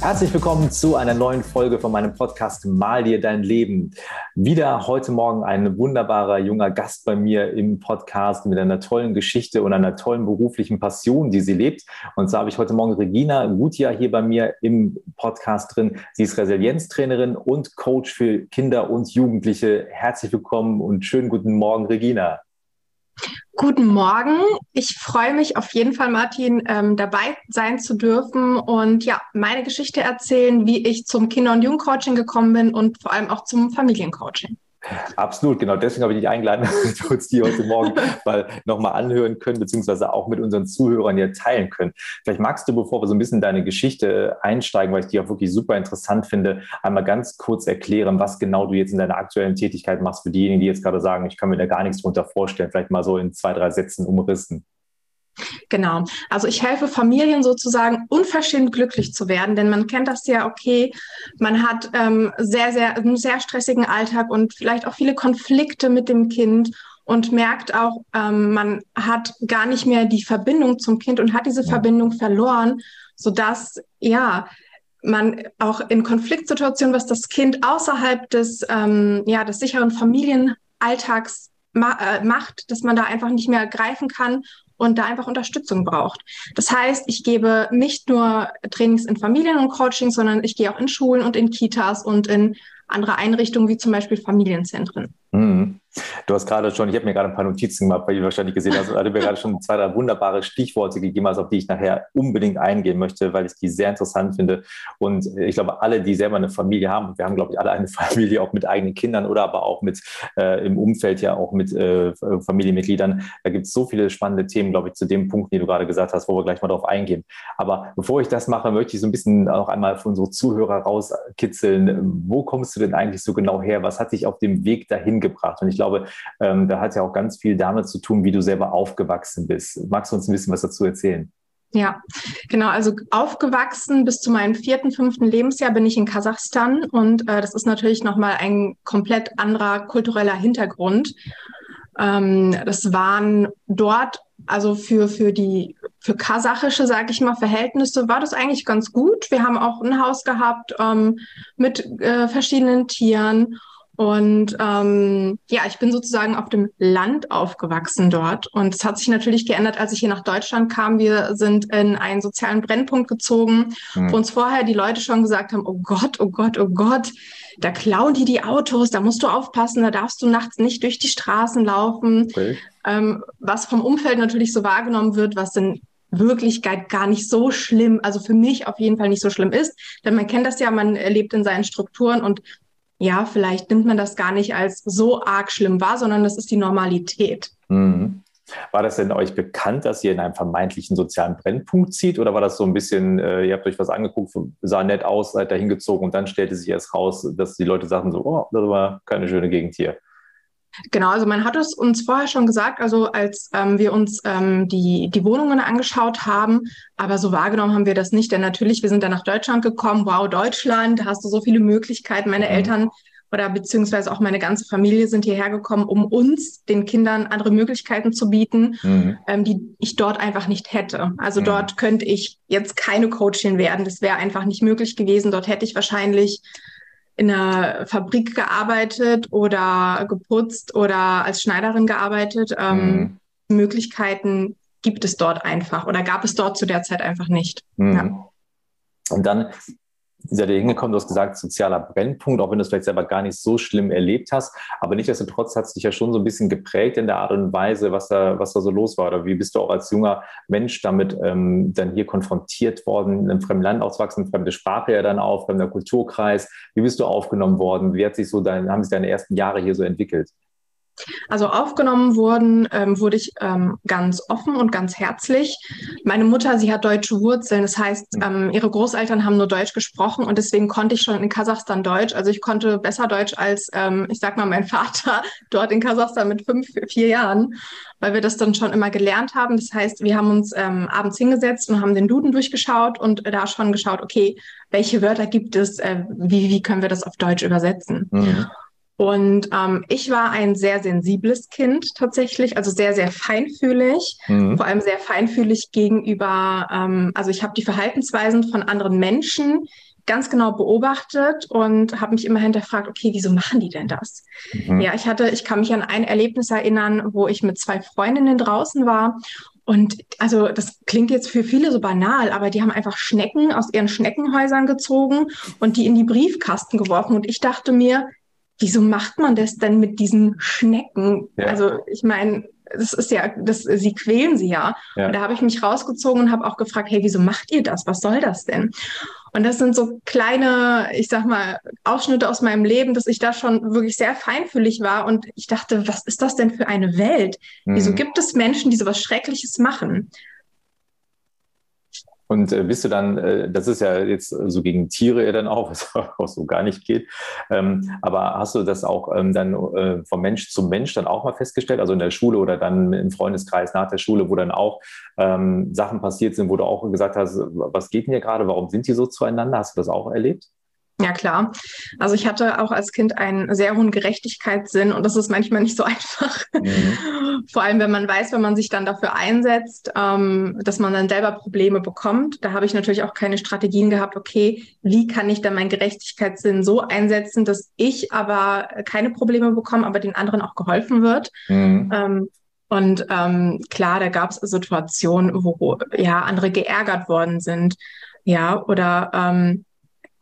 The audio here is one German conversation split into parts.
Herzlich willkommen zu einer neuen Folge von meinem Podcast Mal dir dein Leben. Wieder heute Morgen ein wunderbarer junger Gast bei mir im Podcast mit einer tollen Geschichte und einer tollen beruflichen Passion, die sie lebt. Und so habe ich heute Morgen Regina Gutia hier bei mir im Podcast drin. Sie ist Resilienztrainerin und Coach für Kinder und Jugendliche. Herzlich willkommen und schönen guten Morgen, Regina. Guten Morgen. Ich freue mich auf jeden Fall, Martin, ähm, dabei sein zu dürfen und ja, meine Geschichte erzählen, wie ich zum Kinder- und Jugendcoaching gekommen bin und vor allem auch zum Familiencoaching. Absolut, genau. Deswegen habe ich dich eingeladen, dass wir uns die heute Morgen mal nochmal anhören können, beziehungsweise auch mit unseren Zuhörern hier teilen können. Vielleicht magst du, bevor wir so ein bisschen deine Geschichte einsteigen, weil ich die auch wirklich super interessant finde, einmal ganz kurz erklären, was genau du jetzt in deiner aktuellen Tätigkeit machst für diejenigen, die jetzt gerade sagen, ich kann mir da gar nichts drunter vorstellen. Vielleicht mal so in zwei, drei Sätzen umrissen. Genau. Also ich helfe Familien sozusagen unverschämt glücklich zu werden, denn man kennt das ja, okay, man hat ähm, sehr, sehr, einen sehr stressigen Alltag und vielleicht auch viele Konflikte mit dem Kind und merkt auch, ähm, man hat gar nicht mehr die Verbindung zum Kind und hat diese Verbindung verloren, sodass, ja, man auch in Konfliktsituationen, was das Kind außerhalb des, ähm, ja, des sicheren Familienalltags ma äh, macht, dass man da einfach nicht mehr greifen kann und da einfach Unterstützung braucht. Das heißt, ich gebe nicht nur Trainings in Familien und Coaching, sondern ich gehe auch in Schulen und in Kitas und in andere Einrichtungen wie zum Beispiel Familienzentren. Mhm. Du hast gerade schon, ich habe mir gerade ein paar Notizen gemacht, weil du wahrscheinlich gesehen hast, also du mir gerade schon zwei, drei wunderbare Stichworte gegeben hast, auf die ich nachher unbedingt eingehen möchte, weil ich die sehr interessant finde. Und ich glaube, alle, die selber eine Familie haben, wir haben, glaube ich, alle eine Familie auch mit eigenen Kindern oder aber auch mit äh, im Umfeld ja auch mit äh, Familienmitgliedern. Da gibt es so viele spannende Themen, glaube ich, zu dem Punkt, den du gerade gesagt hast, wo wir gleich mal drauf eingehen. Aber bevor ich das mache, möchte ich so ein bisschen auch einmal für unsere Zuhörer rauskitzeln. Wo kommst du denn eigentlich so genau her? Was hat dich auf dem Weg dahin gebracht? Und ich glaube, ähm, da hat ja auch ganz viel damit zu tun, wie du selber aufgewachsen bist. Magst du uns ein bisschen was dazu erzählen? Ja, genau. Also aufgewachsen bis zu meinem vierten, fünften Lebensjahr bin ich in Kasachstan und äh, das ist natürlich nochmal ein komplett anderer kultureller Hintergrund. Ähm, das waren dort, also für, für die, für kasachische, sage ich mal, Verhältnisse war das eigentlich ganz gut. Wir haben auch ein Haus gehabt ähm, mit äh, verschiedenen Tieren und ähm, ja, ich bin sozusagen auf dem Land aufgewachsen dort. Und es hat sich natürlich geändert, als ich hier nach Deutschland kam. Wir sind in einen sozialen Brennpunkt gezogen, mhm. wo uns vorher die Leute schon gesagt haben, oh Gott, oh Gott, oh Gott, da klauen die die Autos, da musst du aufpassen, da darfst du nachts nicht durch die Straßen laufen. Okay. Ähm, was vom Umfeld natürlich so wahrgenommen wird, was in Wirklichkeit gar nicht so schlimm, also für mich auf jeden Fall nicht so schlimm ist. Denn man kennt das ja, man lebt in seinen Strukturen und ja, vielleicht nimmt man das gar nicht als so arg schlimm wahr, sondern das ist die Normalität. Mhm. War das denn euch bekannt, dass ihr in einem vermeintlichen sozialen Brennpunkt zieht? Oder war das so ein bisschen, äh, ihr habt euch was angeguckt, sah nett aus, seid da hingezogen und dann stellte sich erst raus, dass die Leute sagten so, oh, das war keine schöne Gegend hier? Genau, also man hat es uns vorher schon gesagt, also als ähm, wir uns ähm, die, die Wohnungen angeschaut haben, aber so wahrgenommen haben wir das nicht, denn natürlich, wir sind dann nach Deutschland gekommen, wow, Deutschland, da hast du so viele Möglichkeiten. Meine mhm. Eltern oder beziehungsweise auch meine ganze Familie sind hierher gekommen, um uns, den Kindern, andere Möglichkeiten zu bieten, mhm. ähm, die ich dort einfach nicht hätte. Also mhm. dort könnte ich jetzt keine Coachin werden. Das wäre einfach nicht möglich gewesen. Dort hätte ich wahrscheinlich in einer Fabrik gearbeitet oder geputzt oder als Schneiderin gearbeitet. Ähm, mhm. Möglichkeiten gibt es dort einfach oder gab es dort zu der Zeit einfach nicht. Mhm. Ja. Und dann seid ihr hingekommen, du hast gesagt, sozialer Brennpunkt, auch wenn du es vielleicht selber gar nicht so schlimm erlebt hast. Aber nichtsdestotrotz hat es dich ja schon so ein bisschen geprägt in der Art und Weise, was da, was da so los war. Oder wie bist du auch als junger Mensch damit ähm, dann hier konfrontiert worden, in einem fremden Land auswachsen, fremde Sprache ja dann auch, fremder Kulturkreis. Wie bist du aufgenommen worden? Wie hat sich so dein, haben sich deine ersten Jahre hier so entwickelt? Also aufgenommen wurden, ähm, wurde ich ähm, ganz offen und ganz herzlich. Meine Mutter, sie hat deutsche Wurzeln, das heißt, mhm. ähm, ihre Großeltern haben nur Deutsch gesprochen und deswegen konnte ich schon in Kasachstan Deutsch. Also ich konnte besser Deutsch als, ähm, ich sag mal, mein Vater dort in Kasachstan mit fünf, vier Jahren, weil wir das dann schon immer gelernt haben. Das heißt, wir haben uns ähm, abends hingesetzt und haben den Duden durchgeschaut und da schon geschaut, okay, welche Wörter gibt es, äh, wie, wie können wir das auf Deutsch übersetzen? Mhm. Und ähm, ich war ein sehr sensibles Kind tatsächlich, also sehr, sehr feinfühlig, mhm. vor allem sehr feinfühlig gegenüber, ähm, also ich habe die Verhaltensweisen von anderen Menschen ganz genau beobachtet und habe mich immer hinterfragt, okay, wieso machen die denn das? Mhm. Ja, ich hatte, ich kann mich an ein Erlebnis erinnern, wo ich mit zwei Freundinnen draußen war und also das klingt jetzt für viele so banal, aber die haben einfach Schnecken aus ihren Schneckenhäusern gezogen und die in die Briefkasten geworfen. Und ich dachte mir, wieso macht man das denn mit diesen Schnecken? Ja. Also ich meine, das ist ja, das, sie quälen sie ja. ja. Und da habe ich mich rausgezogen und habe auch gefragt, hey, wieso macht ihr das? Was soll das denn? Und das sind so kleine, ich sag mal, Ausschnitte aus meinem Leben, dass ich da schon wirklich sehr feinfühlig war und ich dachte, was ist das denn für eine Welt? Mhm. Wieso gibt es Menschen, die sowas Schreckliches machen? Und äh, bist du dann, äh, das ist ja jetzt so gegen Tiere ja dann auch, was auch so gar nicht geht. Ähm, aber hast du das auch ähm, dann äh, vom Mensch zum Mensch dann auch mal festgestellt, also in der Schule oder dann im Freundeskreis nach der Schule, wo dann auch ähm, Sachen passiert sind, wo du auch gesagt hast, was geht denn hier gerade, warum sind die so zueinander? Hast du das auch erlebt? Ja, klar. Also ich hatte auch als Kind einen sehr hohen Gerechtigkeitssinn und das ist manchmal nicht so einfach. Mhm. Vor allem, wenn man weiß, wenn man sich dann dafür einsetzt, ähm, dass man dann selber Probleme bekommt. Da habe ich natürlich auch keine Strategien gehabt, okay, wie kann ich dann meinen Gerechtigkeitssinn so einsetzen, dass ich aber keine Probleme bekomme, aber den anderen auch geholfen wird. Mhm. Ähm, und ähm, klar, da gab es Situationen, wo ja andere geärgert worden sind. Ja, oder ähm,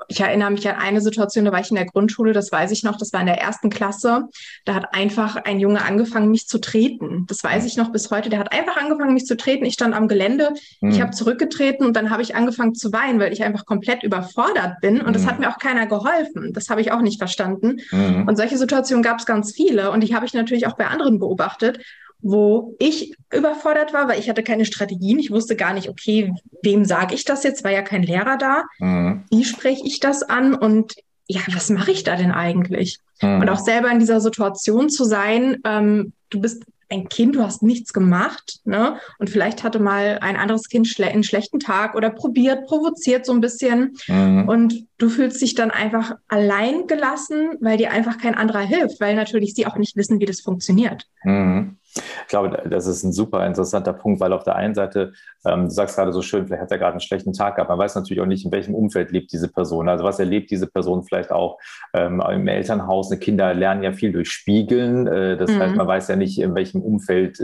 ich erinnere mich an eine Situation, da war ich in der Grundschule, das weiß ich noch, das war in der ersten Klasse. Da hat einfach ein Junge angefangen, mich zu treten. Das weiß ich noch bis heute. Der hat einfach angefangen, mich zu treten. Ich stand am Gelände, mhm. ich habe zurückgetreten und dann habe ich angefangen zu weinen, weil ich einfach komplett überfordert bin. Und mhm. das hat mir auch keiner geholfen. Das habe ich auch nicht verstanden. Mhm. Und solche Situationen gab es ganz viele. Und die habe ich natürlich auch bei anderen beobachtet wo ich überfordert war, weil ich hatte keine Strategien. Ich wusste gar nicht, okay, wem sage ich das jetzt? War ja kein Lehrer da. Mhm. Wie spreche ich das an? Und ja, was mache ich da denn eigentlich? Mhm. Und auch selber in dieser Situation zu sein, ähm, du bist ein Kind, du hast nichts gemacht, ne? Und vielleicht hatte mal ein anderes Kind schle einen schlechten Tag oder probiert, provoziert so ein bisschen. Mhm. Und du fühlst dich dann einfach allein gelassen, weil dir einfach kein anderer hilft, weil natürlich sie auch nicht wissen, wie das funktioniert. Mhm. Ich glaube, das ist ein super interessanter Punkt, weil auf der einen Seite, ähm, du sagst gerade so schön, vielleicht hat er gerade einen schlechten Tag gehabt. Man weiß natürlich auch nicht, in welchem Umfeld lebt diese Person. Also was erlebt diese Person vielleicht auch ähm, im Elternhaus? Die Kinder lernen ja viel durch Spiegeln. Äh, das mhm. heißt, man weiß ja nicht, in welchem Umfeld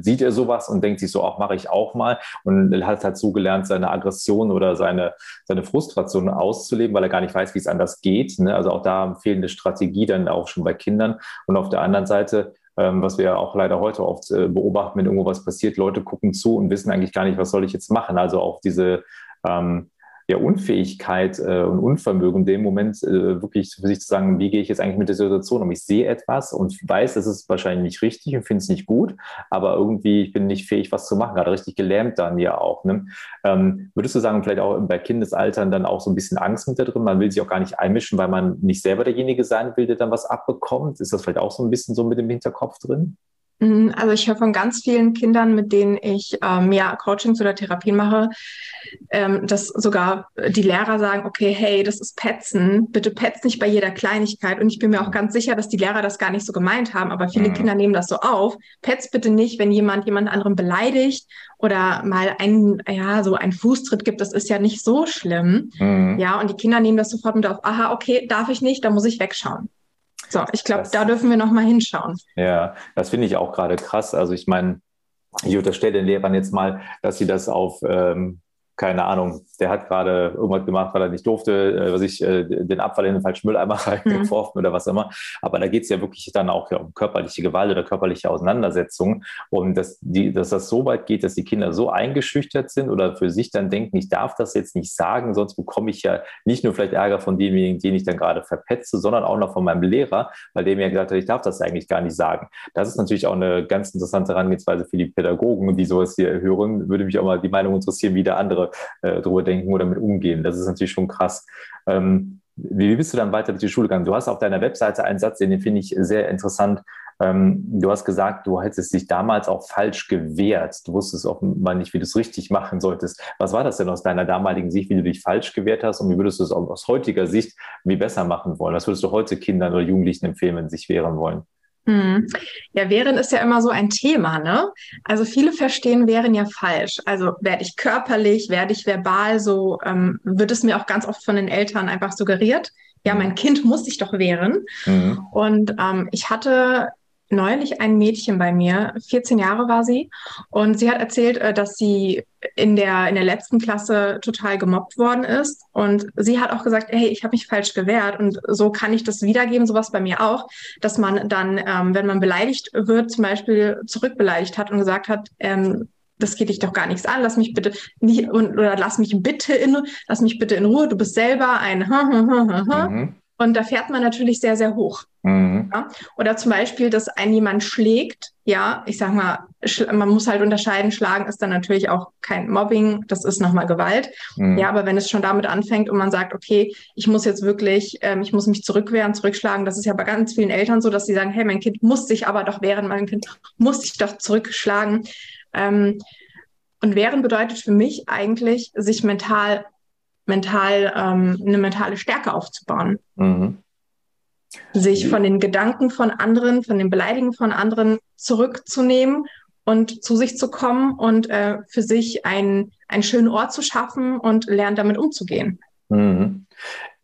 sieht er sowas und denkt sich so, auch mache ich auch mal. Und hat halt so gelernt, seine Aggression oder seine, seine Frustration auszuleben, weil er gar nicht weiß, wie es anders geht. Ne? Also auch da fehlende Strategie dann auch schon bei Kindern. Und auf der anderen Seite ähm, was wir ja auch leider heute oft äh, beobachten, wenn irgendwo was passiert, Leute gucken zu und wissen eigentlich gar nicht, was soll ich jetzt machen. Also auch diese ähm, ja, Unfähigkeit äh, und Unvermögen in dem Moment äh, wirklich für sich zu sagen, wie gehe ich jetzt eigentlich mit der Situation um? Ich sehe etwas und weiß, das ist wahrscheinlich nicht richtig und finde es nicht gut, aber irgendwie ich bin nicht fähig, was zu machen, gerade richtig gelähmt dann ja auch. Ne? Ähm, würdest du sagen, vielleicht auch bei Kindesaltern dann auch so ein bisschen Angst mit da drin? Man will sich auch gar nicht einmischen, weil man nicht selber derjenige sein will, der dann was abbekommt. Ist das vielleicht auch so ein bisschen so mit dem Hinterkopf drin? Mhm, also ich höre von ganz vielen Kindern, mit denen ich ähm, ja Coachings oder Therapien mache, ähm, dass sogar die Lehrer sagen, okay, hey, das ist Petzen, bitte petz nicht bei jeder Kleinigkeit. Und ich bin mir auch ganz sicher, dass die Lehrer das gar nicht so gemeint haben, aber viele mhm. Kinder nehmen das so auf. Petz bitte nicht, wenn jemand jemand anderen beleidigt oder mal ein, ja, so ein Fußtritt gibt, das ist ja nicht so schlimm. Mhm. Ja, und die Kinder nehmen das sofort mit auf, aha, okay, darf ich nicht, da muss ich wegschauen. So, ich glaube, da dürfen wir noch mal hinschauen. Ja, das finde ich auch gerade krass. Also ich meine, ich unterstelle den Lehrern jetzt mal, dass sie das auf ähm, keine Ahnung, der hat gerade irgendwas gemacht, weil er nicht durfte, äh, was ich, äh, den Abfall in den falschen Mülleimer reingeworfen mhm. oder was immer. Aber da geht es ja wirklich dann auch ja, um körperliche Gewalt oder körperliche Auseinandersetzung. Und dass, die, dass das so weit geht, dass die Kinder so eingeschüchtert sind oder für sich dann denken, ich darf das jetzt nicht sagen, sonst bekomme ich ja nicht nur vielleicht Ärger von demjenigen, den ich dann gerade verpetze, sondern auch noch von meinem Lehrer, weil der mir gesagt hat, ich darf das eigentlich gar nicht sagen. Das ist natürlich auch eine ganz interessante Herangehensweise für die Pädagogen, die sowas hier hören. Würde mich auch mal die Meinung interessieren, wie der andere äh, drüber denken oder mit umgehen. Das ist natürlich schon krass. Ähm, wie bist du dann weiter durch die Schule gegangen? Du hast auf deiner Webseite einen Satz, den finde ich sehr interessant. Ähm, du hast gesagt, du hättest dich damals auch falsch gewehrt. Du wusstest offenbar nicht, wie du es richtig machen solltest. Was war das denn aus deiner damaligen Sicht, wie du dich falsch gewehrt hast und wie würdest du es aus heutiger Sicht wie besser machen wollen? Was würdest du heute Kindern oder Jugendlichen empfehlen, wenn sie sich wehren wollen? Hm. Ja, Wehren ist ja immer so ein Thema, ne? Also viele verstehen Wehren ja falsch. Also werde ich körperlich, werde ich verbal, so ähm, wird es mir auch ganz oft von den Eltern einfach suggeriert. Ja, mein Kind muss sich doch wehren. Mhm. Und ähm, ich hatte neulich ein Mädchen bei mir, 14 Jahre war sie, und sie hat erzählt, äh, dass sie in der, in der letzten Klasse total gemobbt worden ist. Und sie hat auch gesagt, hey, ich habe mich falsch gewehrt. Und so kann ich das wiedergeben, sowas bei mir auch, dass man dann, ähm, wenn man beleidigt wird, zum Beispiel zurückbeleidigt hat und gesagt hat, ähm, das geht dich doch gar nichts an, lass mich bitte nicht, oder lass mich bitte in, lass mich bitte in Ruhe, du bist selber ein, mhm. Und da fährt man natürlich sehr, sehr hoch. Mhm. Ja? Oder zum Beispiel, dass ein jemand schlägt. Ja, ich sag mal, man muss halt unterscheiden, schlagen ist dann natürlich auch kein Mobbing, das ist nochmal Gewalt. Mhm. Ja, aber wenn es schon damit anfängt und man sagt, okay, ich muss jetzt wirklich, ähm, ich muss mich zurückwehren, zurückschlagen, das ist ja bei ganz vielen Eltern so, dass sie sagen, hey, mein Kind muss sich aber doch wehren, mein Kind muss sich doch zurückschlagen. Ähm, und wehren bedeutet für mich eigentlich, sich mental mental ähm, eine mentale Stärke aufzubauen. Mhm. Sich von den Gedanken von anderen, von den Beleidigungen von anderen zurückzunehmen und zu sich zu kommen und äh, für sich ein, einen schönen Ort zu schaffen und lernen, damit umzugehen. Mhm.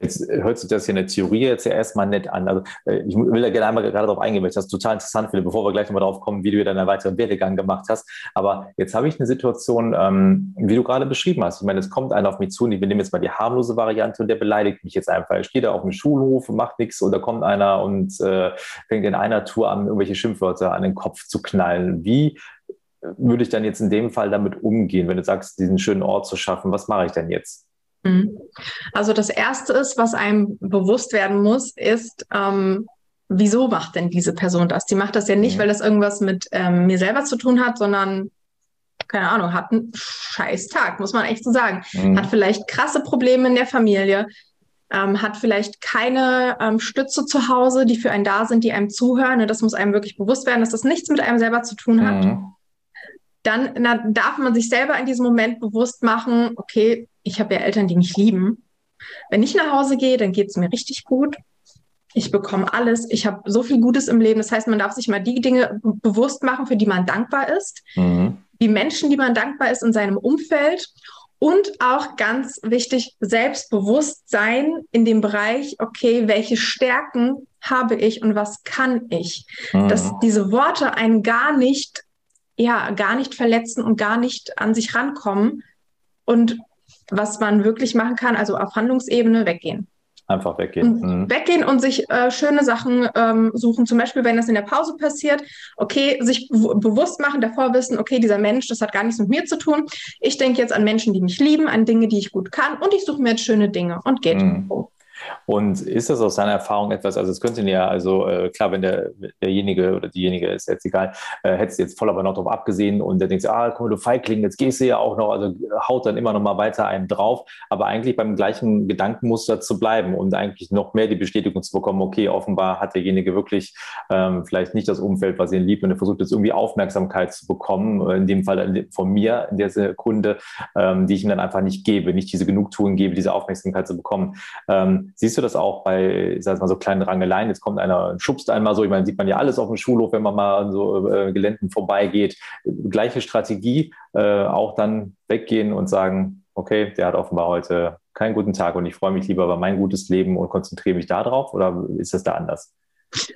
Jetzt hört sich das hier in der Theorie jetzt ja erstmal nett an. Also äh, ich will da gerne einmal gerade darauf eingehen, weil ich das total interessant finde, bevor wir gleich nochmal darauf kommen, wie du deinen weiteren Werdegang gemacht hast. Aber jetzt habe ich eine Situation, ähm, wie du gerade beschrieben hast. Ich meine, es kommt einer auf mich zu und ich nehme jetzt mal die harmlose Variante und der beleidigt mich jetzt einfach. Ich stehe da auf dem Schulhof, macht nichts und da kommt einer und äh, fängt in einer Tour an, irgendwelche Schimpfwörter an den Kopf zu knallen. Wie würde ich dann jetzt in dem Fall damit umgehen, wenn du sagst, diesen schönen Ort zu schaffen? Was mache ich denn jetzt? Mhm. Also das Erste ist, was einem bewusst werden muss, ist, ähm, wieso macht denn diese Person das? Die macht das ja nicht, mhm. weil das irgendwas mit ähm, mir selber zu tun hat, sondern keine Ahnung, hat einen scheiß Tag, muss man echt so sagen. Mhm. Hat vielleicht krasse Probleme in der Familie, ähm, hat vielleicht keine ähm, Stütze zu Hause, die für einen da sind, die einem zuhören. Und das muss einem wirklich bewusst werden, dass das nichts mit einem selber zu tun hat. Mhm. Dann na, darf man sich selber in diesem Moment bewusst machen, okay, ich habe ja Eltern, die mich lieben. Wenn ich nach Hause gehe, dann geht es mir richtig gut. Ich bekomme alles. Ich habe so viel Gutes im Leben. Das heißt, man darf sich mal die Dinge bewusst machen, für die man dankbar ist. Mhm. Die Menschen, die man dankbar ist in seinem Umfeld. Und auch ganz wichtig, Selbstbewusstsein in dem Bereich, okay, welche Stärken habe ich und was kann ich? Mhm. Dass diese Worte einen gar nicht, ja, gar nicht verletzen und gar nicht an sich rankommen. Und was man wirklich machen kann, also auf Handlungsebene weggehen. Einfach weggehen. Mhm. Weggehen und sich äh, schöne Sachen ähm, suchen. Zum Beispiel, wenn das in der Pause passiert, okay, sich bewusst machen, davor wissen, okay, dieser Mensch, das hat gar nichts mit mir zu tun. Ich denke jetzt an Menschen, die mich lieben, an Dinge, die ich gut kann und ich suche mir jetzt schöne Dinge und geht. Mhm. Und ist das aus deiner Erfahrung etwas, also es könnte ja, also äh, klar, wenn der, derjenige oder diejenige ist jetzt egal, äh, hättest jetzt voll aber noch darauf abgesehen und der denkt, ah, komm, du Feigling, jetzt gehst du ja auch noch, also haut dann immer noch mal weiter einen drauf, aber eigentlich beim gleichen Gedankenmuster zu bleiben und eigentlich noch mehr die Bestätigung zu bekommen, okay, offenbar hat derjenige wirklich ähm, vielleicht nicht das Umfeld, was ihn liebt und er versucht jetzt irgendwie Aufmerksamkeit zu bekommen, in dem Fall von mir in der Sekunde, ähm, die ich ihm dann einfach nicht gebe, nicht diese Genugtuung gebe, diese Aufmerksamkeit zu bekommen. Ähm, Siehst du das auch bei, ich sag mal, so kleinen Rangeleien? Jetzt kommt einer, schubst einmal so, ich meine, sieht man ja alles auf dem Schulhof, wenn man mal an so äh, Geländen vorbeigeht. Gleiche Strategie, äh, auch dann weggehen und sagen, okay, der hat offenbar heute keinen guten Tag und ich freue mich lieber über mein gutes Leben und konzentriere mich darauf oder ist das da anders?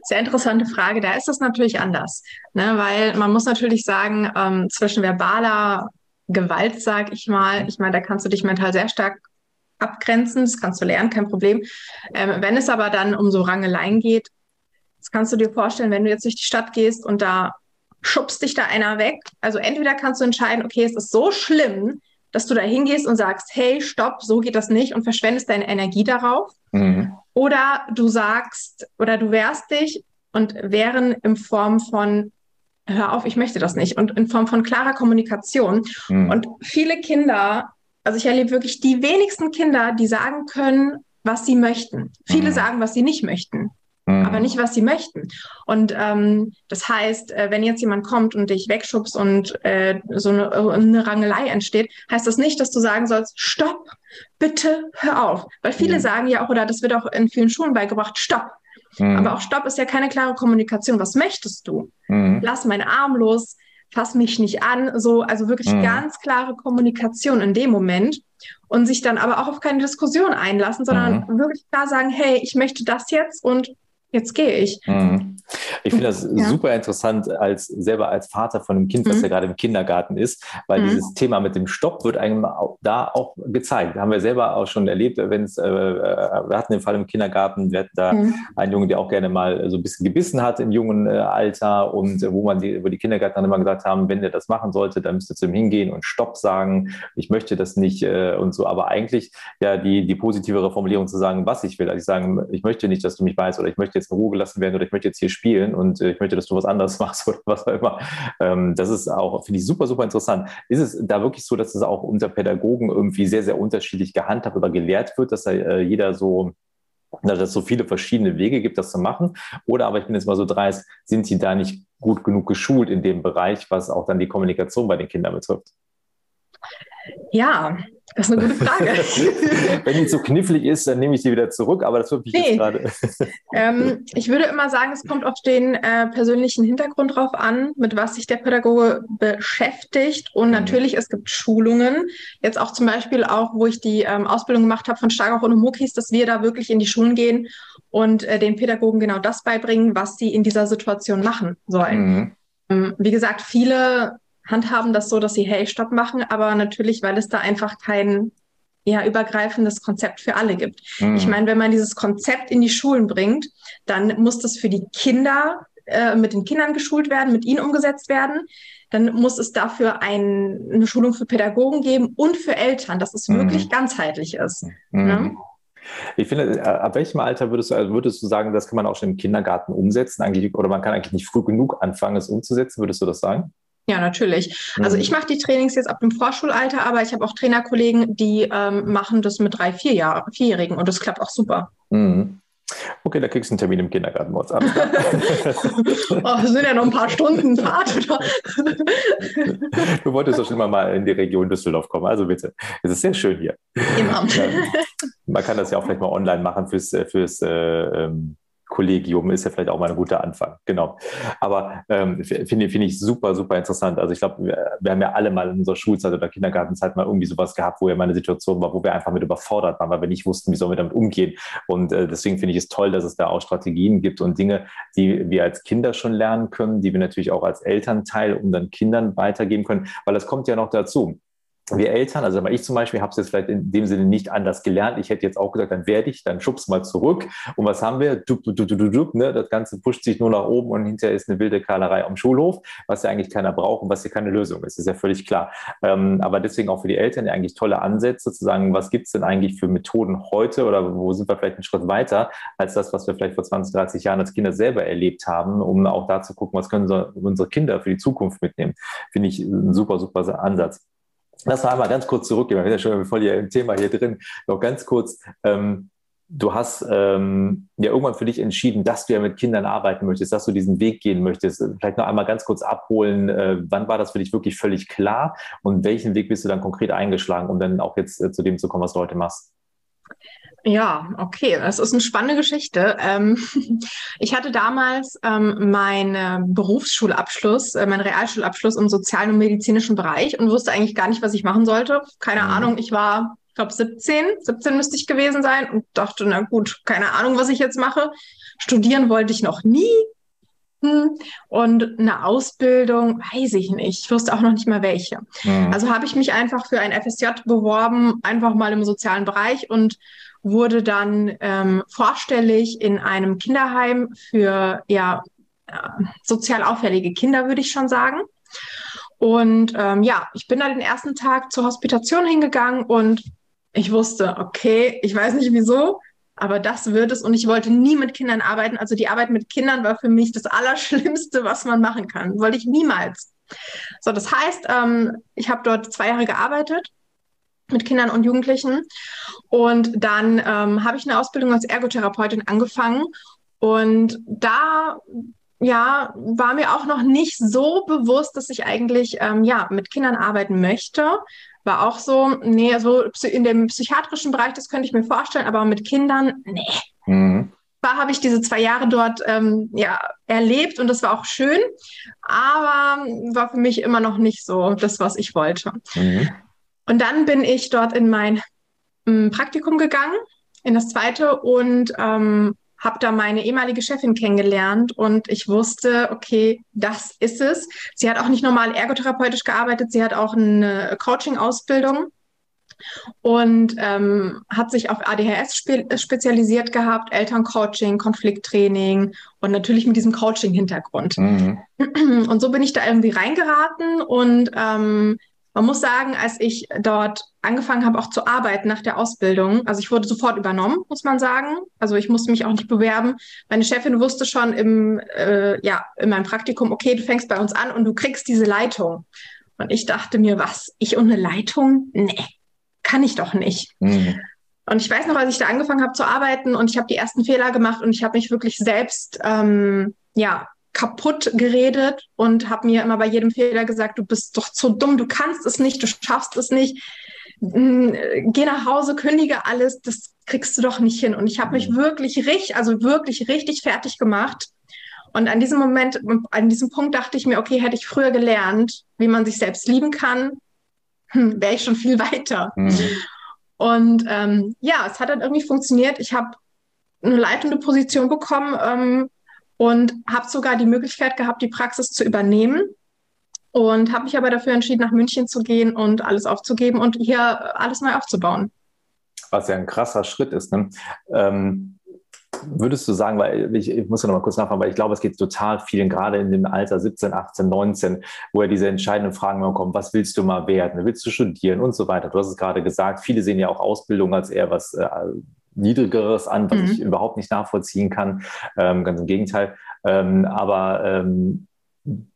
Sehr interessante Frage. Da ist das natürlich anders, ne? weil man muss natürlich sagen, ähm, zwischen verbaler Gewalt, sag ich mal. Ich meine, da kannst du dich mental sehr stark abgrenzen, das kannst du lernen, kein Problem. Ähm, wenn es aber dann um so Rangeleien geht, das kannst du dir vorstellen, wenn du jetzt durch die Stadt gehst und da schubst dich da einer weg. Also entweder kannst du entscheiden, okay, es ist so schlimm, dass du da hingehst und sagst, hey, stopp, so geht das nicht und verschwendest deine Energie darauf. Mhm. Oder du sagst oder du wehrst dich und wehren in Form von, hör auf, ich möchte das nicht und in Form von klarer Kommunikation. Mhm. Und viele Kinder, also ich erlebe wirklich die wenigsten Kinder, die sagen können, was sie möchten. Viele mhm. sagen, was sie nicht möchten aber mhm. nicht, was sie möchten. Und ähm, das heißt, äh, wenn jetzt jemand kommt und dich wegschubst und äh, so eine, eine, Rangelei entsteht, heißt das nicht, dass du sagen sollst, stopp, bitte hör auf. Weil viele mhm. sagen ja auch, oder das wird auch in vielen Schulen beigebracht, stopp. Mhm. Aber auch stopp ist ja keine klare Kommunikation. Was möchtest du? Mhm. Lass meinen Arm los, fass mich nicht an. So, also wirklich mhm. ganz klare Kommunikation in dem Moment und sich dann aber auch auf keine Diskussion einlassen, sondern mhm. wirklich klar sagen, hey, ich möchte das jetzt und jetzt gehe ich. Mhm. Ich finde das ja. super interessant, als selber als Vater von einem Kind, was mhm. ja gerade im Kindergarten ist, weil mhm. dieses Thema mit dem Stopp wird einem auch, da auch gezeigt. Haben wir selber auch schon erlebt, wenn es, äh, äh, wir hatten den Fall im Kindergarten, wir hatten da mhm. einen Jungen, der auch gerne mal so ein bisschen gebissen hat im jungen äh, Alter und äh, wo man die, wo die Kindergärtner immer gesagt haben, wenn der das machen sollte, dann müsste zu ihm hingehen und Stopp sagen, ich möchte das nicht äh, und so. Aber eigentlich ja die, die positivere Formulierung zu sagen, was ich will. Also ich sagen, ich möchte nicht, dass du mich weißt oder ich möchte jetzt in Ruhe gelassen werden oder ich möchte jetzt hier spielen und äh, ich möchte, dass du was anderes machst oder was auch immer. Ähm, das ist auch, finde ich, super, super interessant. Ist es da wirklich so, dass es auch unter Pädagogen irgendwie sehr, sehr unterschiedlich gehandhabt oder gelehrt wird, dass da äh, jeder so dass es so viele verschiedene Wege gibt, das zu machen. Oder aber ich bin jetzt mal so dreist, sind sie da nicht gut genug geschult in dem Bereich, was auch dann die Kommunikation bei den Kindern betrifft? Ja, das ist eine gute Frage. Wenn die zu knifflig ist, dann nehme ich sie wieder zurück, aber das wird mich nee. jetzt gerade. ähm, ich würde immer sagen, es kommt auf den äh, persönlichen Hintergrund drauf an, mit was sich der Pädagoge beschäftigt. Und mhm. natürlich, es gibt Schulungen. Jetzt auch zum Beispiel auch, wo ich die ähm, Ausbildung gemacht habe von Stargach und Muckis, dass wir da wirklich in die Schulen gehen und äh, den Pädagogen genau das beibringen, was sie in dieser Situation machen sollen. Mhm. Ähm, wie gesagt, viele handhaben das so, dass sie Hey, Stopp machen, aber natürlich, weil es da einfach kein ja, übergreifendes Konzept für alle gibt. Mhm. Ich meine, wenn man dieses Konzept in die Schulen bringt, dann muss das für die Kinder äh, mit den Kindern geschult werden, mit ihnen umgesetzt werden. Dann muss es dafür ein, eine Schulung für Pädagogen geben und für Eltern, dass es mhm. wirklich ganzheitlich ist. Mhm. Ne? Ich finde, äh, ab welchem Alter würdest du, also würdest du sagen, das kann man auch schon im Kindergarten umsetzen, eigentlich, oder man kann eigentlich nicht früh genug anfangen, es umzusetzen, würdest du das sagen? Ja, natürlich. Also mhm. ich mache die Trainings jetzt ab dem Vorschulalter, aber ich habe auch Trainerkollegen, die ähm, machen das mit drei, vier Jahr, Vierjährigen und das klappt auch super. Mhm. Okay, da kriegst du einen Termin im Kindergarten ab. oh, sind ja noch ein paar Stunden Fahrt. du wolltest doch schon immer mal in die Region Düsseldorf kommen, also bitte. Es ist sehr schön hier. Immer. Man kann das ja auch vielleicht mal online machen fürs, äh, fürs äh, ähm, Kollegium ist ja vielleicht auch mal ein guter Anfang. Genau. Aber ähm, finde find ich super, super interessant. Also ich glaube, wir, wir, haben ja alle mal in unserer Schulzeit oder Kindergartenzeit mal irgendwie sowas gehabt, wo ja mal eine Situation war, wo wir einfach mit überfordert waren, weil wir nicht wussten, wie sollen wir damit umgehen. Und äh, deswegen finde ich es toll, dass es da auch Strategien gibt und Dinge, die wir als Kinder schon lernen können, die wir natürlich auch als Elternteil unseren Kindern weitergeben können, weil das kommt ja noch dazu wir Eltern, also ich zum Beispiel habe es jetzt vielleicht in dem Sinne nicht anders gelernt. Ich hätte jetzt auch gesagt, dann werde ich, dann schubst mal zurück. Und was haben wir? Dup, dup, dup, dup, dup, ne? Das Ganze pusht sich nur nach oben und hinterher ist eine wilde Kahlerei am Schulhof, was ja eigentlich keiner braucht und was hier keine Lösung ist. ist ja völlig klar. Ähm, aber deswegen auch für die Eltern ja eigentlich tolle Ansätze zu sagen, was gibt es denn eigentlich für Methoden heute oder wo sind wir vielleicht einen Schritt weiter als das, was wir vielleicht vor 20, 30 Jahren als Kinder selber erlebt haben, um auch da zu gucken, was können unsere Kinder für die Zukunft mitnehmen. Finde ich ein super, super Ansatz. Lass mal einmal ganz kurz zurückgehen, wir sind ja schon voll hier im Thema hier drin. Noch ganz kurz, ähm, du hast ähm, ja irgendwann für dich entschieden, dass du ja mit Kindern arbeiten möchtest, dass du diesen Weg gehen möchtest. Vielleicht noch einmal ganz kurz abholen, äh, wann war das für dich wirklich völlig klar und welchen Weg bist du dann konkret eingeschlagen, um dann auch jetzt äh, zu dem zu kommen, was du heute machst? Ja, okay, das ist eine spannende Geschichte. Ähm, ich hatte damals ähm, meinen Berufsschulabschluss, äh, meinen Realschulabschluss im sozialen und medizinischen Bereich und wusste eigentlich gar nicht, was ich machen sollte. Keine mhm. Ahnung, ich war, ich glaube, 17, 17 müsste ich gewesen sein und dachte, na gut, keine Ahnung, was ich jetzt mache. Studieren wollte ich noch nie, hm, und eine Ausbildung, weiß ich nicht. Ich wusste auch noch nicht mal welche. Mhm. Also habe ich mich einfach für ein FSJ beworben, einfach mal im sozialen Bereich und wurde dann ähm, vorstellig in einem Kinderheim für ja, äh, sozial auffällige Kinder, würde ich schon sagen. Und ähm, ja, ich bin da den ersten Tag zur Hospitation hingegangen und ich wusste, okay, ich weiß nicht wieso, aber das wird es und ich wollte nie mit Kindern arbeiten. Also die Arbeit mit Kindern war für mich das Allerschlimmste, was man machen kann. Wollte ich niemals. So, das heißt, ähm, ich habe dort zwei Jahre gearbeitet mit Kindern und Jugendlichen und dann ähm, habe ich eine Ausbildung als Ergotherapeutin angefangen und da ja, war mir auch noch nicht so bewusst, dass ich eigentlich ähm, ja, mit Kindern arbeiten möchte war auch so, nee, so in dem psychiatrischen Bereich, das könnte ich mir vorstellen, aber mit Kindern, nee. Mhm. Zwar habe ich diese zwei Jahre dort ähm, ja, erlebt und das war auch schön, aber war für mich immer noch nicht so das, was ich wollte. Mhm. Und dann bin ich dort in mein m, Praktikum gegangen, in das zweite und ähm, habe da meine ehemalige Chefin kennengelernt und ich wusste, okay, das ist es. Sie hat auch nicht normal ergotherapeutisch gearbeitet, sie hat auch eine Coaching-Ausbildung und ähm, hat sich auf ADHS spe spezialisiert gehabt, Elterncoaching, Konflikttraining und natürlich mit diesem Coaching-Hintergrund. Mhm. Und so bin ich da irgendwie reingeraten und ähm, man muss sagen, als ich dort angefangen habe, auch zu arbeiten nach der Ausbildung, also ich wurde sofort übernommen, muss man sagen. Also ich musste mich auch nicht bewerben. Meine Chefin wusste schon im, äh, ja, in meinem Praktikum, okay, du fängst bei uns an und du kriegst diese Leitung. Und ich dachte mir, was? Ich und eine Leitung? Nee, kann ich doch nicht. Mhm. Und ich weiß noch, als ich da angefangen habe zu arbeiten und ich habe die ersten Fehler gemacht und ich habe mich wirklich selbst ähm, ja, kaputt geredet und habe mir immer bei jedem Fehler gesagt, du bist doch zu dumm, du kannst es nicht, du schaffst es nicht. Hm, geh nach Hause, kündige alles, das kriegst du doch nicht hin. Und ich habe mich mhm. wirklich richtig, also wirklich richtig fertig gemacht. Und an diesem Moment, an diesem Punkt dachte ich mir, okay, hätte ich früher gelernt, wie man sich selbst lieben kann, hm, wäre ich schon viel weiter. Mhm. Und ähm, ja, es hat dann irgendwie funktioniert. Ich habe eine leitende Position bekommen, ähm, und habe sogar die Möglichkeit gehabt, die Praxis zu übernehmen und habe mich aber dafür entschieden, nach München zu gehen und alles aufzugeben und hier alles neu aufzubauen. Was ja ein krasser Schritt ist. Ne? Ähm, würdest du sagen, weil ich, ich muss ja noch mal kurz nachfragen, weil ich glaube, es geht total vielen, gerade in dem Alter 17, 18, 19, wo ja diese entscheidenden Fragen immer kommen, was willst du mal werden, willst du studieren und so weiter. Du hast es gerade gesagt, viele sehen ja auch Ausbildung als eher was äh, Niedrigeres an, was mhm. ich überhaupt nicht nachvollziehen kann. Ähm, ganz im Gegenteil. Ähm, aber ähm,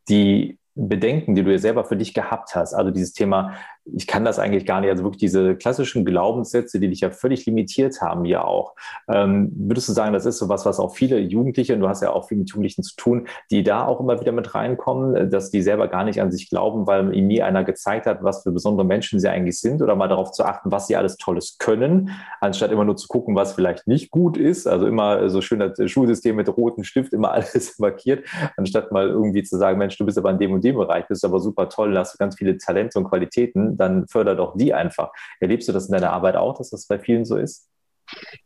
die Bedenken, die du ja selber für dich gehabt hast, also dieses Thema, ich kann das eigentlich gar nicht, also wirklich diese klassischen Glaubenssätze, die dich ja völlig limitiert haben, ja auch. Ähm, würdest du sagen, das ist so was, was auch viele Jugendliche, und du hast ja auch viel mit Jugendlichen zu tun, die da auch immer wieder mit reinkommen, dass die selber gar nicht an sich glauben, weil ihnen nie einer gezeigt hat, was für besondere Menschen sie eigentlich sind oder mal darauf zu achten, was sie alles Tolles können, anstatt immer nur zu gucken, was vielleicht nicht gut ist. Also immer so schön das Schulsystem mit rotem Stift immer alles markiert, anstatt mal irgendwie zu sagen, Mensch, du bist aber in dem und dem Bereich, bist aber super toll, hast du ganz viele Talente und Qualitäten dann förder doch die einfach. Erlebst du das in deiner Arbeit auch, dass das bei vielen so ist?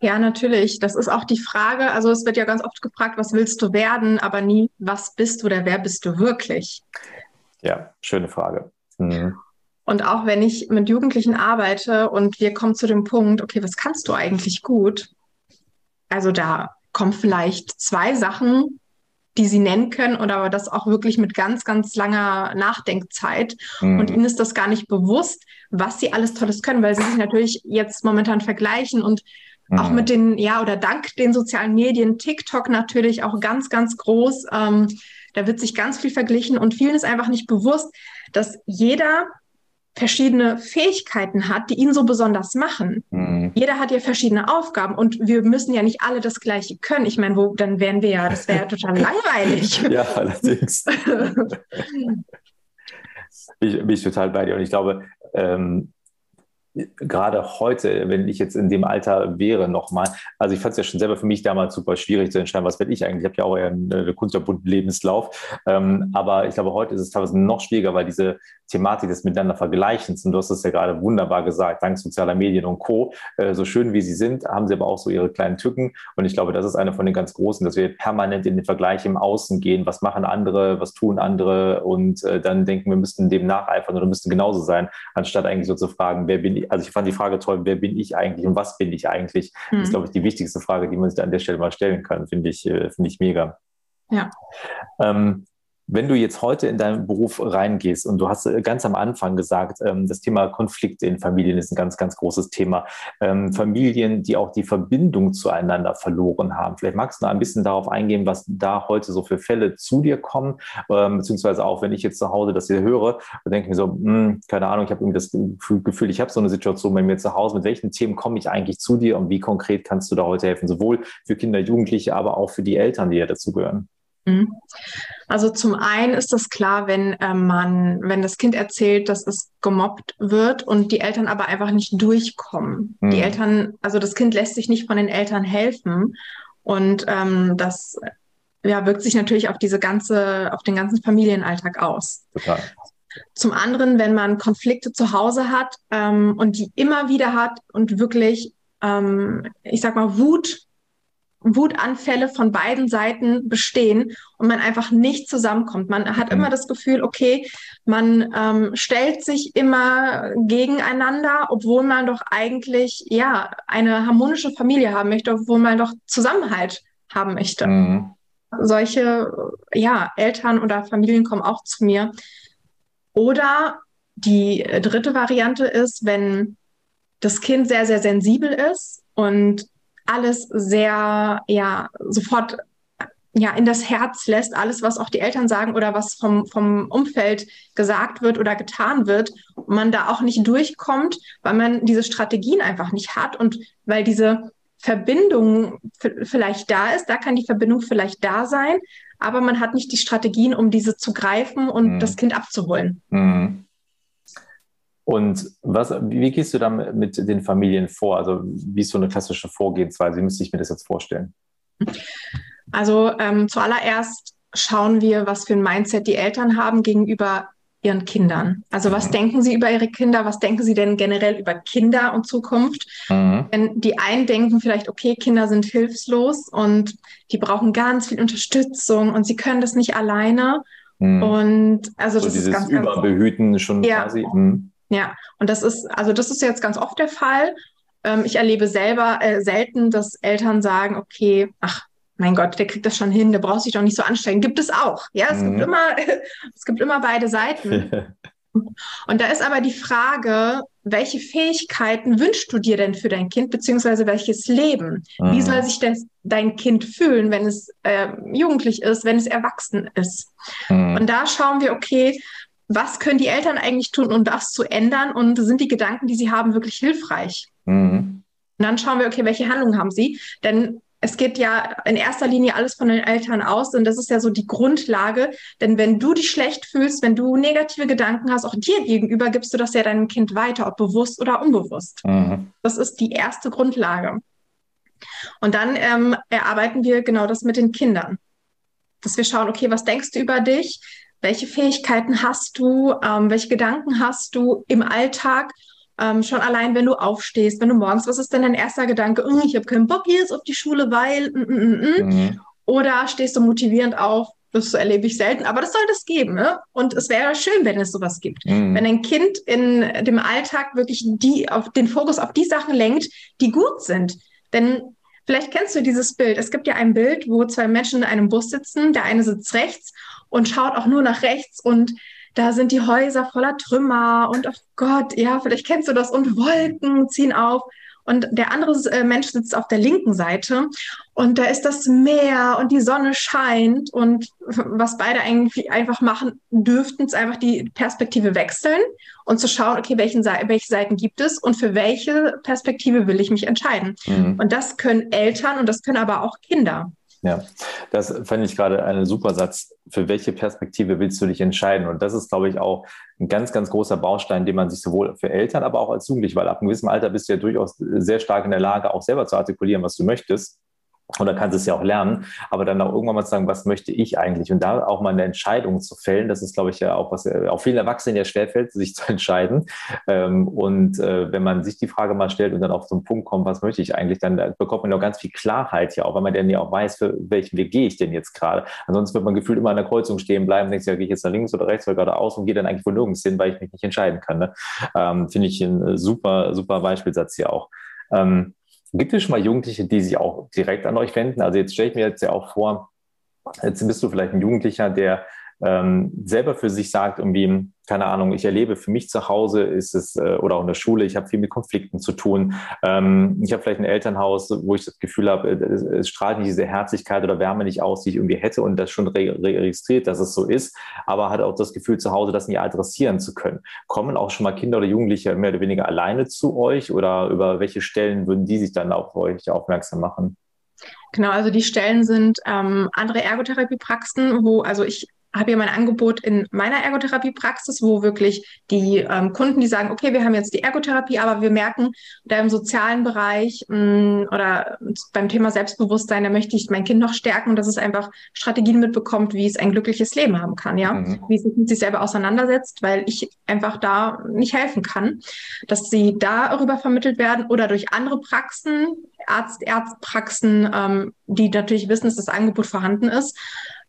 Ja, natürlich. Das ist auch die Frage. Also es wird ja ganz oft gefragt, was willst du werden, aber nie, was bist du oder wer bist du wirklich? Ja, schöne Frage. Mhm. Und auch wenn ich mit Jugendlichen arbeite und wir kommen zu dem Punkt, okay, was kannst du eigentlich gut? Also da kommen vielleicht zwei Sachen, die sie nennen können oder aber das auch wirklich mit ganz, ganz langer Nachdenkzeit. Mhm. Und ihnen ist das gar nicht bewusst, was sie alles Tolles können, weil sie sich natürlich jetzt momentan vergleichen und mhm. auch mit den, ja, oder dank den sozialen Medien, TikTok natürlich auch ganz, ganz groß. Ähm, da wird sich ganz viel verglichen und vielen ist einfach nicht bewusst, dass jeder verschiedene Fähigkeiten hat, die ihn so besonders machen. Mhm. Jeder hat ja verschiedene Aufgaben und wir müssen ja nicht alle das Gleiche können. Ich meine, wo, dann wären wir ja, das wäre ja total langweilig. Ja, allerdings. ich bin ich total bei dir und ich glaube, ähm, gerade heute, wenn ich jetzt in dem Alter wäre, nochmal, also ich fand es ja schon selber für mich damals super schwierig zu entscheiden, was werde ich eigentlich. Ich habe ja auch eher einen, einen kunterbunten Lebenslauf. Ähm, aber ich glaube, heute ist es teilweise noch schwieriger, weil diese Thematik des Miteinander Vergleichens. Und du hast es ja gerade wunderbar gesagt, dank sozialer Medien und Co. Äh, so schön wie sie sind, haben sie aber auch so ihre kleinen Tücken. Und ich glaube, das ist eine von den ganz großen, dass wir permanent in den Vergleich im Außen gehen. Was machen andere? Was tun andere? Und äh, dann denken, wir müssten dem nacheifern oder müssten genauso sein, anstatt eigentlich so zu fragen, wer bin ich? Also ich fand die Frage toll, wer bin ich eigentlich und was bin ich eigentlich? Mhm. Das ist, mhm. glaube ich, die wichtigste Frage, die man sich an der Stelle mal stellen kann. Finde ich, äh, finde ich mega. Ja. Ähm, wenn du jetzt heute in deinen Beruf reingehst und du hast äh, ganz am Anfang gesagt, ähm, das Thema Konflikte in Familien ist ein ganz, ganz großes Thema. Ähm, Familien, die auch die Verbindung zueinander verloren haben. Vielleicht magst du noch ein bisschen darauf eingehen, was da heute so für Fälle zu dir kommen, ähm, beziehungsweise auch wenn ich jetzt zu Hause das hier höre, dann denke ich mir so, mh, hm, keine Ahnung, ich habe irgendwie das Gefühl, ich habe so eine Situation bei mir zu Hause, mit welchen Themen komme ich eigentlich zu dir und wie konkret kannst du da heute helfen, sowohl für Kinder, Jugendliche, aber auch für die Eltern, die ja dazugehören? Mhm. Also zum einen ist das klar, wenn äh, man, wenn das Kind erzählt, dass es gemobbt wird und die Eltern aber einfach nicht durchkommen. Mhm. Die Eltern, also das Kind lässt sich nicht von den Eltern helfen und ähm, das ja, wirkt sich natürlich auf diese ganze, auf den ganzen Familienalltag aus. Total. Zum anderen, wenn man Konflikte zu Hause hat ähm, und die immer wieder hat und wirklich, ähm, ich sag mal, Wut Wutanfälle von beiden Seiten bestehen und man einfach nicht zusammenkommt. Man hat immer mhm. das Gefühl, okay, man ähm, stellt sich immer gegeneinander, obwohl man doch eigentlich ja eine harmonische Familie haben möchte, obwohl man doch Zusammenhalt haben möchte. Mhm. Solche ja Eltern oder Familien kommen auch zu mir. Oder die dritte Variante ist, wenn das Kind sehr, sehr sensibel ist und alles sehr, ja, sofort ja, in das Herz lässt, alles, was auch die Eltern sagen oder was vom, vom Umfeld gesagt wird oder getan wird, und man da auch nicht durchkommt, weil man diese Strategien einfach nicht hat und weil diese Verbindung vielleicht da ist, da kann die Verbindung vielleicht da sein, aber man hat nicht die Strategien, um diese zu greifen und mhm. das Kind abzuholen. Mhm. Und was, wie gehst du dann mit den Familien vor? Also wie ist so eine klassische Vorgehensweise? Wie müsste ich mir das jetzt vorstellen? Also ähm, zuallererst schauen wir, was für ein Mindset die Eltern haben gegenüber ihren Kindern. Also was mhm. denken sie über ihre Kinder? Was denken sie denn generell über Kinder und Zukunft? Mhm. Denn die einen denken vielleicht, okay, Kinder sind hilflos und die brauchen ganz viel Unterstützung und sie können das nicht alleine. Mhm. Und also so das ist ganz, ganz Überbehüten schon ja. quasi. Mhm. Ja, und das ist, also das ist jetzt ganz oft der Fall. Ähm, ich erlebe selber äh, selten, dass Eltern sagen, okay, ach, mein Gott, der kriegt das schon hin, der braucht sich doch nicht so anstrengen. Gibt es auch. Ja, es mhm. gibt immer, es gibt immer beide Seiten. Und da ist aber die Frage, welche Fähigkeiten wünschst du dir denn für dein Kind, beziehungsweise welches Leben? Mhm. Wie soll sich das, dein Kind fühlen, wenn es äh, jugendlich ist, wenn es erwachsen ist? Mhm. Und da schauen wir, okay, was können die Eltern eigentlich tun, um das zu ändern? Und sind die Gedanken, die sie haben, wirklich hilfreich? Mhm. Und dann schauen wir, okay, welche Handlungen haben sie? Denn es geht ja in erster Linie alles von den Eltern aus und das ist ja so die Grundlage. Denn wenn du dich schlecht fühlst, wenn du negative Gedanken hast, auch dir gegenüber, gibst du das ja deinem Kind weiter, ob bewusst oder unbewusst. Mhm. Das ist die erste Grundlage. Und dann ähm, erarbeiten wir genau das mit den Kindern. Dass wir schauen, okay, was denkst du über dich? Welche Fähigkeiten hast du? Ähm, welche Gedanken hast du im Alltag? Ähm, schon allein, wenn du aufstehst, wenn du morgens, was ist denn dein erster Gedanke? Oh, ich habe keinen Bock jetzt auf die Schule, weil. Mm, mm, mm. mm. Mhm. Oder stehst du motivierend auf? Das erlebe ich selten, aber das soll das geben. Ne? Und es wäre schön, wenn es sowas gibt. Mhm. Wenn ein Kind in dem Alltag wirklich die, auf den Fokus auf die Sachen lenkt, die gut sind. Denn vielleicht kennst du dieses Bild. Es gibt ja ein Bild, wo zwei Menschen in einem Bus sitzen. Der eine sitzt rechts und schaut auch nur nach rechts und da sind die Häuser voller Trümmer und oh Gott, ja, vielleicht kennst du das und Wolken ziehen auf. Und der andere äh, Mensch sitzt auf der linken Seite und da ist das Meer und die Sonne scheint und was beide eigentlich einfach machen dürften, ist einfach die Perspektive wechseln und zu schauen, okay, welchen, welche Seiten gibt es und für welche Perspektive will ich mich entscheiden. Mhm. Und das können Eltern und das können aber auch Kinder. Ja, das fand ich gerade einen super Satz. Für welche Perspektive willst du dich entscheiden? Und das ist, glaube ich, auch ein ganz, ganz großer Baustein, den man sich sowohl für Eltern, aber auch als Jugendlich, weil ab einem gewissen Alter bist du ja durchaus sehr stark in der Lage, auch selber zu artikulieren, was du möchtest. Oder kannst es ja auch lernen, aber dann auch irgendwann mal zu sagen, was möchte ich eigentlich? Und da auch mal eine Entscheidung zu fällen, das ist, glaube ich, ja auch was äh, auch vielen Erwachsenen ja schwerfällt, sich zu entscheiden. Ähm, und äh, wenn man sich die Frage mal stellt und dann auf so einen Punkt kommt, was möchte ich eigentlich, dann äh, bekommt man ja auch ganz viel Klarheit ja auch, weil man dann ja auch weiß, für welchen Weg gehe ich denn jetzt gerade. Ansonsten wird man gefühlt immer an der Kreuzung stehen bleiben, denkt ja, gehe ich jetzt nach links oder rechts oder geradeaus und gehe dann eigentlich wo nirgends hin, weil ich mich nicht entscheiden kann. Ne? Ähm, Finde ich ein super, super Beispielsatz hier auch. Ähm, Gibt es schon mal Jugendliche, die sich auch direkt an euch wenden? Also jetzt stelle ich mir jetzt ja auch vor, jetzt bist du vielleicht ein Jugendlicher, der ähm, selber für sich sagt, irgendwie, keine Ahnung, ich erlebe für mich zu Hause ist es äh, oder auch in der Schule, ich habe viel mit Konflikten zu tun. Ähm, ich habe vielleicht ein Elternhaus, wo ich das Gefühl habe, es, es, strahlt nicht diese Herzlichkeit oder Wärme nicht aus, die ich irgendwie hätte und das schon re registriert, dass es so ist, aber hat auch das Gefühl zu Hause, das nicht adressieren zu können. Kommen auch schon mal Kinder oder Jugendliche mehr oder weniger alleine zu euch oder über welche Stellen würden die sich dann auf euch aufmerksam machen? Genau, also die Stellen sind ähm, andere Ergotherapiepraxen, wo, also ich habe hier mein Angebot in meiner Ergotherapiepraxis, wo wirklich die ähm, Kunden, die sagen, okay, wir haben jetzt die Ergotherapie, aber wir merken, da im sozialen Bereich mh, mm, oder beim Thema Selbstbewusstsein, da möchte ich mein Kind noch stärken, dass es einfach Strategien mitbekommt, wie es ein glückliches Leben haben kann, ja, mhm. wie es sich mit sich selber auseinandersetzt, weil ich einfach da nicht helfen kann, dass sie darüber vermittelt werden oder durch andere Praxen, Arzt, Ärztpraxen, ähm, die natürlich wissen, dass das Angebot vorhanden ist,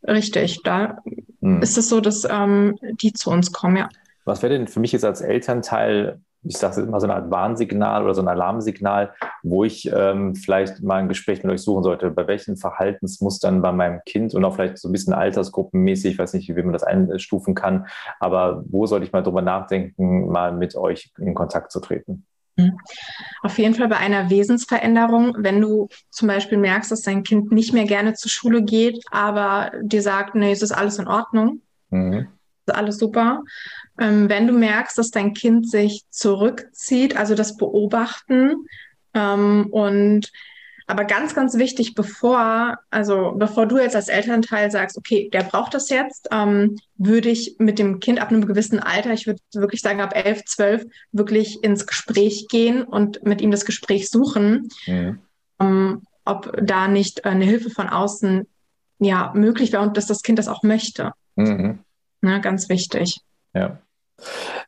Richtig, da hm. ist es so, dass ähm, die zu uns kommen, ja. Was wäre denn für mich jetzt als Elternteil, ich sage es immer so eine Art Warnsignal oder so ein Alarmsignal, wo ich ähm, vielleicht mal ein Gespräch mit euch suchen sollte? Bei welchen Verhaltensmustern bei meinem Kind und auch vielleicht so ein bisschen altersgruppenmäßig, ich weiß nicht, wie man das einstufen kann, aber wo sollte ich mal drüber nachdenken, mal mit euch in Kontakt zu treten? Mhm. Auf jeden Fall bei einer Wesensveränderung, wenn du zum Beispiel merkst, dass dein Kind nicht mehr gerne zur Schule geht, aber dir sagt, nee, es ist alles in Ordnung, mhm. ist alles super. Ähm, wenn du merkst, dass dein Kind sich zurückzieht, also das Beobachten ähm, und aber ganz, ganz wichtig, bevor, also bevor du jetzt als Elternteil sagst, okay, der braucht das jetzt, ähm, würde ich mit dem Kind ab einem gewissen Alter, ich würde wirklich sagen ab elf, zwölf, wirklich ins Gespräch gehen und mit ihm das Gespräch suchen, mhm. ähm, ob da nicht eine Hilfe von außen ja möglich wäre und dass das Kind das auch möchte. Mhm. Ne, ganz wichtig. Ja.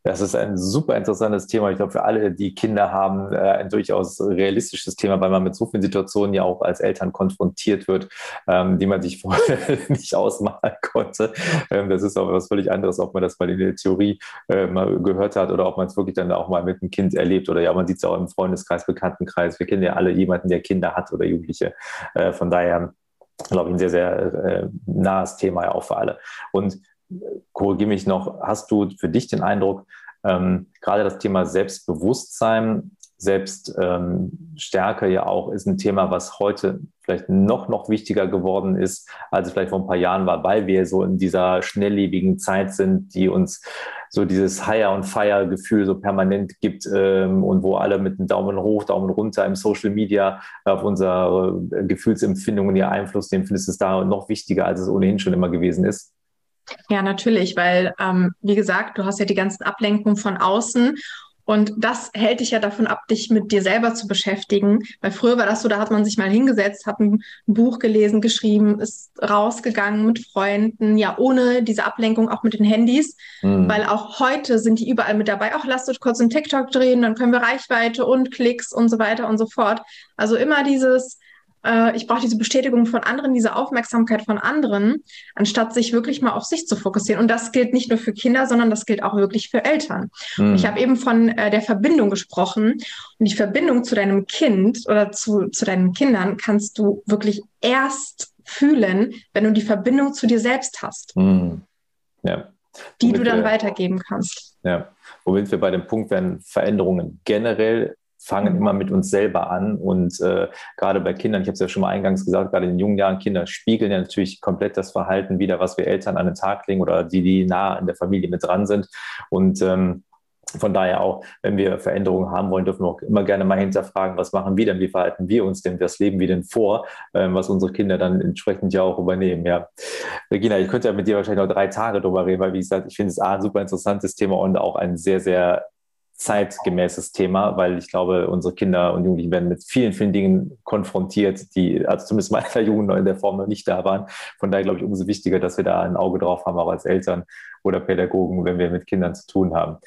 Das ist ein super interessantes Thema. Ich glaube, für alle, die Kinder haben, äh, ein durchaus realistisches Thema, weil man mit so vielen Situationen ja auch als Eltern konfrontiert wird, ähm, die man sich vorher nicht ausmalen konnte. Ähm, das ist auch was völlig anderes, ob man das mal in der Theorie äh, mal gehört hat oder ob man es wirklich dann auch mal mit einem Kind erlebt. Oder ja, man sieht es auch im Freundeskreis, Bekanntenkreis. Wir kennen ja alle jemanden, der Kinder hat oder Jugendliche. Äh, von daher glaube ich, ein sehr, sehr äh, nahes Thema ja auch für alle. Und korrigiere mich noch, hast du für dich den Eindruck, ähm, gerade das Thema Selbstbewusstsein, Selbststärke ähm, ja auch ist ein Thema, was heute vielleicht noch, noch wichtiger geworden ist, als es vielleicht vor ein paar Jahren war, weil wir so in dieser schnelllebigen Zeit sind, die uns so dieses Higher- und Fire-Gefühl so permanent gibt ähm, und wo alle mit einem Daumen hoch, Daumen runter im Social Media auf unsere Gefühlsempfindungen ihr Einfluss nehmen, findest du es da noch wichtiger, als es ohnehin schon immer gewesen ist? Ja, natürlich, weil, ähm, wie gesagt, du hast ja die ganzen Ablenkungen von außen und das hält dich ja davon ab, dich mit dir selber zu beschäftigen. Weil früher war das so, da hat man sich mal hingesetzt, hat ein Buch gelesen, geschrieben, ist rausgegangen mit Freunden, ja, ohne diese Ablenkung, auch mit den Handys. Mhm. Weil auch heute sind die überall mit dabei. Auch lasst euch kurz einen TikTok drehen, dann können wir Reichweite und Klicks und so weiter und so fort. Also immer dieses, äh, ich brauche diese Bestätigung von anderen, diese Aufmerksamkeit von anderen, anstatt sich wirklich mal auf sich zu fokussieren. Und das gilt nicht nur für Kinder, sondern das gilt auch wirklich für Eltern. Mhm. Ich habe eben von äh, der Verbindung gesprochen. Und die Verbindung zu deinem Kind oder zu, zu deinen Kindern kannst du wirklich erst fühlen, wenn du die Verbindung zu dir selbst hast. Mhm. Ja. Die Womit du dann wir, weitergeben kannst. Ja, womit wir bei dem Punkt werden, Veränderungen generell fangen mhm. immer mit uns selber an. Und äh, gerade bei Kindern, ich habe es ja schon mal eingangs gesagt, gerade in jungen Jahren, Kinder spiegeln ja natürlich komplett das Verhalten wieder, was wir Eltern an den Tag legen oder die, die nah in der Familie mit dran sind. Und ähm, von daher auch, wenn wir Veränderungen haben wollen, dürfen wir auch immer gerne mal hinterfragen, was machen wir denn, wie verhalten wir uns denn, was leben wir denn vor, ähm, was unsere Kinder dann entsprechend ja auch übernehmen. Ja. Regina, ich könnte ja mit dir wahrscheinlich noch drei Tage drüber reden, weil wie gesagt, ich finde es ein super interessantes Thema und auch ein sehr, sehr zeitgemäßes Thema, weil ich glaube, unsere Kinder und Jugendlichen werden mit vielen, vielen Dingen konfrontiert, die also zumindest meiner Jugend in der Form noch nicht da waren. Von daher glaube ich umso wichtiger, dass wir da ein Auge drauf haben, auch als Eltern oder Pädagogen, wenn wir mit Kindern zu tun haben.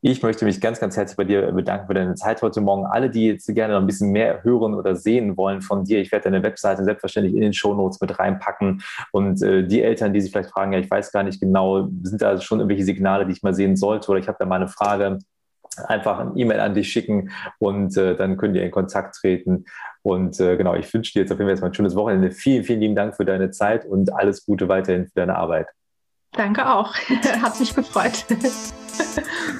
Ich möchte mich ganz, ganz herzlich bei dir bedanken für deine Zeit heute Morgen. Alle, die jetzt gerne noch ein bisschen mehr hören oder sehen wollen von dir, ich werde deine Webseite selbstverständlich in den Shownotes mit reinpacken. Und äh, die Eltern, die sich vielleicht fragen, ja, ich weiß gar nicht genau, sind da schon irgendwelche Signale, die ich mal sehen sollte oder ich habe da mal eine Frage, einfach ein E-Mail an dich schicken und äh, dann könnt ihr in Kontakt treten. Und äh, genau, ich wünsche dir jetzt auf jeden Fall erstmal ein schönes Wochenende. Vielen, vielen lieben Dank für deine Zeit und alles Gute weiterhin für deine Arbeit. Danke auch. Hat mich gefreut.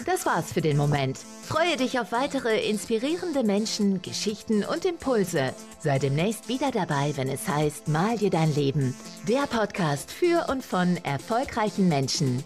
Das war's für den Moment. Freue dich auf weitere inspirierende Menschen, Geschichten und Impulse. Sei demnächst wieder dabei, wenn es heißt Mal dir dein Leben. Der Podcast für und von erfolgreichen Menschen.